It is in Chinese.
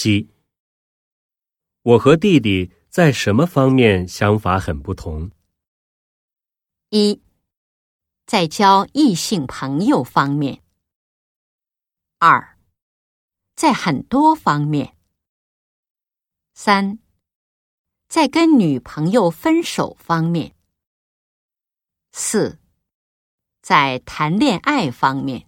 七。我和弟弟在什么方面想法很不同？一在交异性朋友方面。二在很多方面。三在跟女朋友分手方面。四在谈恋爱方面。